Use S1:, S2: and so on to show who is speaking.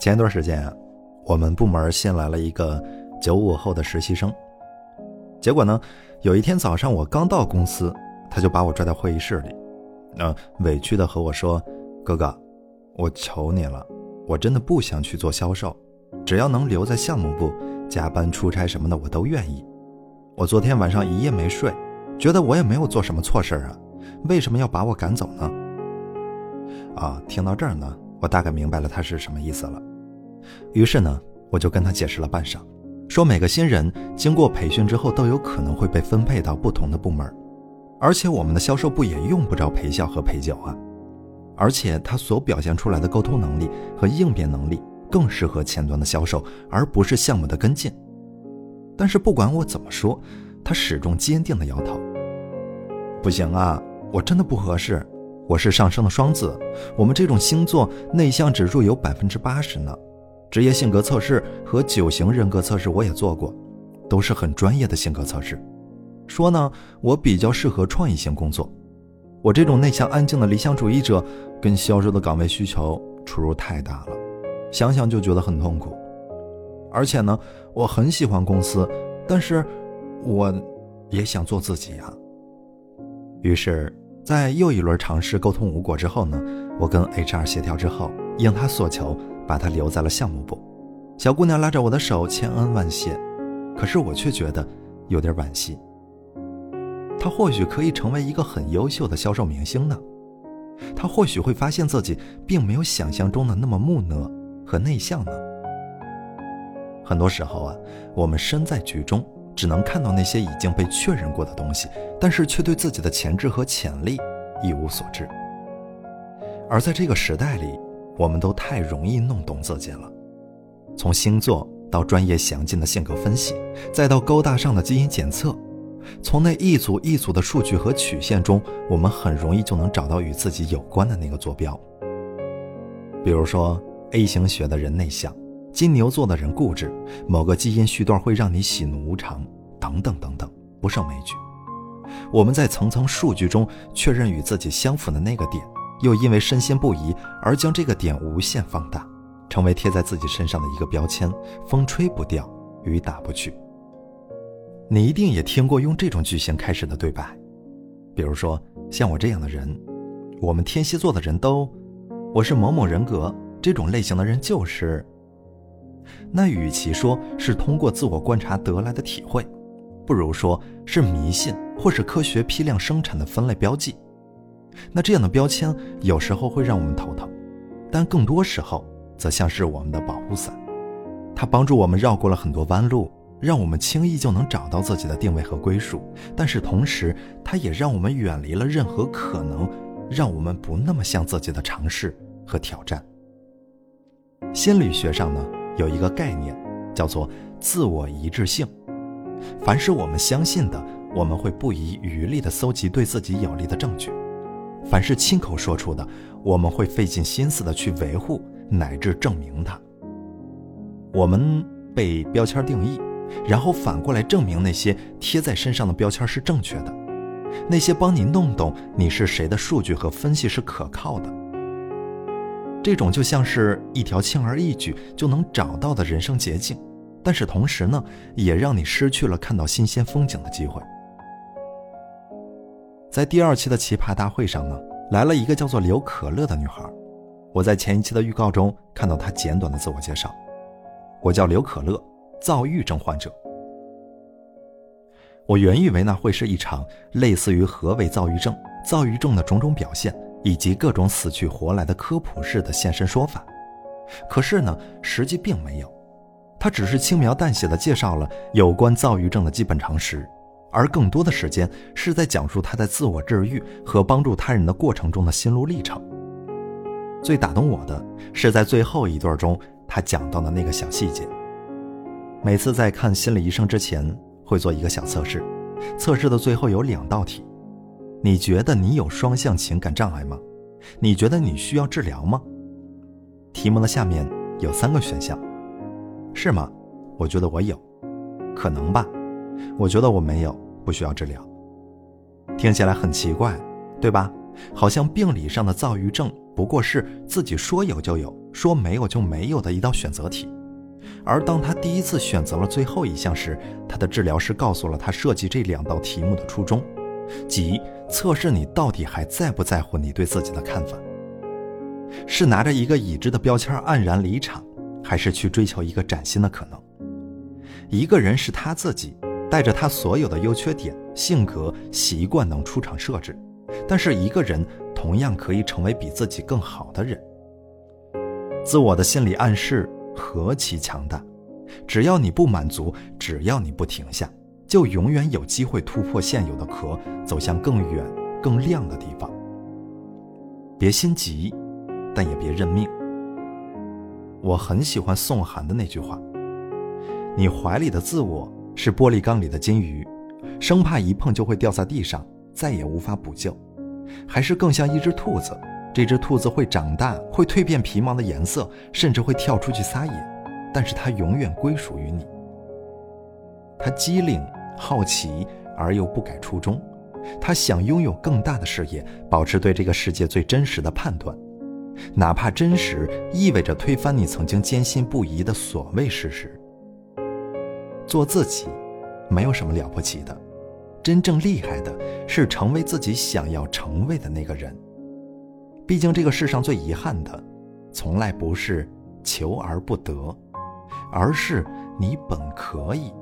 S1: 前一段时间啊，我们部门新来了一个九五后的实习生。结果呢，有一天早上我刚到公司，他就把我拽到会议室里，嗯，委屈的和我说：“哥哥，我求你了，我真的不想去做销售，只要能留在项目部，加班出差什么的我都愿意。我昨天晚上一夜没睡，觉得我也没有做什么错事啊，为什么要把我赶走呢？”啊，听到这儿呢，我大概明白了他是什么意思了。于是呢，我就跟他解释了半晌，说每个新人经过培训之后都有可能会被分配到不同的部门，而且我们的销售部也用不着陪笑和陪酒啊，而且他所表现出来的沟通能力和应变能力更适合前端的销售，而不是项目的跟进。但是不管我怎么说，他始终坚定的摇头。不行啊，我真的不合适，我是上升的双子，我们这种星座内向指数有百分之八十呢。职业性格测试和九型人格测试我也做过，都是很专业的性格测试。说呢，我比较适合创意性工作。我这种内向安静的理想主义者，跟销售的岗位需求出入太大了，想想就觉得很痛苦。而且呢，我很喜欢公司，但是我也想做自己呀。于是，在又一轮尝试沟通无果之后呢，我跟 HR 协调之后，应他所求。把她留在了项目部，小姑娘拉着我的手，千恩万谢。可是我却觉得有点惋惜。她或许可以成为一个很优秀的销售明星呢，她或许会发现自己并没有想象中的那么木讷和内向呢。很多时候啊，我们身在局中，只能看到那些已经被确认过的东西，但是却对自己的潜质和潜力一无所知。而在这个时代里，我们都太容易弄懂自己了，从星座到专业详尽的性格分析，再到高大上的基因检测，从那一组一组的数据和曲线中，我们很容易就能找到与自己有关的那个坐标。比如说，A 型血的人内向，金牛座的人固执，某个基因序段会让你喜怒无常，等等等等，不胜枚举。我们在层层数据中确认与自己相符的那个点。又因为深信不疑而将这个点无限放大，成为贴在自己身上的一个标签，风吹不掉，雨打不去。你一定也听过用这种句型开始的对白，比如说像我这样的人，我们天蝎座的人都，我是某某人格这种类型的人就是。那与其说是通过自我观察得来的体会，不如说是迷信或是科学批量生产的分类标记。那这样的标签有时候会让我们头疼，但更多时候则像是我们的保护伞，它帮助我们绕过了很多弯路，让我们轻易就能找到自己的定位和归属。但是同时，它也让我们远离了任何可能让我们不那么像自己的尝试和挑战。心理学上呢，有一个概念叫做自我一致性，凡是我们相信的，我们会不遗余力地搜集对自己有利的证据。凡是亲口说出的，我们会费尽心思的去维护乃至证明它。我们被标签定义，然后反过来证明那些贴在身上的标签是正确的，那些帮你弄懂你是谁的数据和分析是可靠的。这种就像是一条轻而易举就能找到的人生捷径，但是同时呢，也让你失去了看到新鲜风景的机会。在第二期的奇葩大会上呢，来了一个叫做刘可乐的女孩。我在前一期的预告中看到她简短的自我介绍：“我叫刘可乐，躁郁症患者。”我原以为那会是一场类似于何为躁郁症、躁郁症的种种表现以及各种死去活来的科普式的现身说法，可是呢，实际并没有。他只是轻描淡写的介绍了有关躁郁症的基本常识。而更多的时间是在讲述他在自我治愈和帮助他人的过程中的心路历程。最打动我的是在最后一段中，他讲到的那个小细节。每次在看心理医生之前，会做一个小测试，测试的最后有两道题：你觉得你有双向情感障碍吗？你觉得你需要治疗吗？题目的下面有三个选项，是吗？我觉得我有，可能吧。我觉得我没有，不需要治疗。听起来很奇怪，对吧？好像病理上的躁郁症不过是自己说有就有，说没有就没有的一道选择题。而当他第一次选择了最后一项时，他的治疗师告诉了他设计这两道题目的初衷，即测试你到底还在不在乎你对自己的看法。是拿着一个已知的标签黯然离场，还是去追求一个崭新的可能？一个人是他自己，带着他所有的优缺点、性格、习惯能出场设置，但是一个人同样可以成为比自己更好的人。自我的心理暗示何其强大！只要你不满足，只要你不停下，就永远有机会突破现有的壳，走向更远、更亮的地方。别心急。但也别认命。我很喜欢宋涵的那句话：“你怀里的自我是玻璃缸里的金鱼，生怕一碰就会掉在地上，再也无法补救；还是更像一只兔子，这只兔子会长大，会蜕变皮毛的颜色，甚至会跳出去撒野，但是它永远归属于你。它机灵、好奇而又不改初衷，它想拥有更大的视野，保持对这个世界最真实的判断。”哪怕真实意味着推翻你曾经坚信不疑的所谓事实，做自己，没有什么了不起的，真正厉害的是成为自己想要成为的那个人。毕竟这个世上最遗憾的，从来不是求而不得，而是你本可以，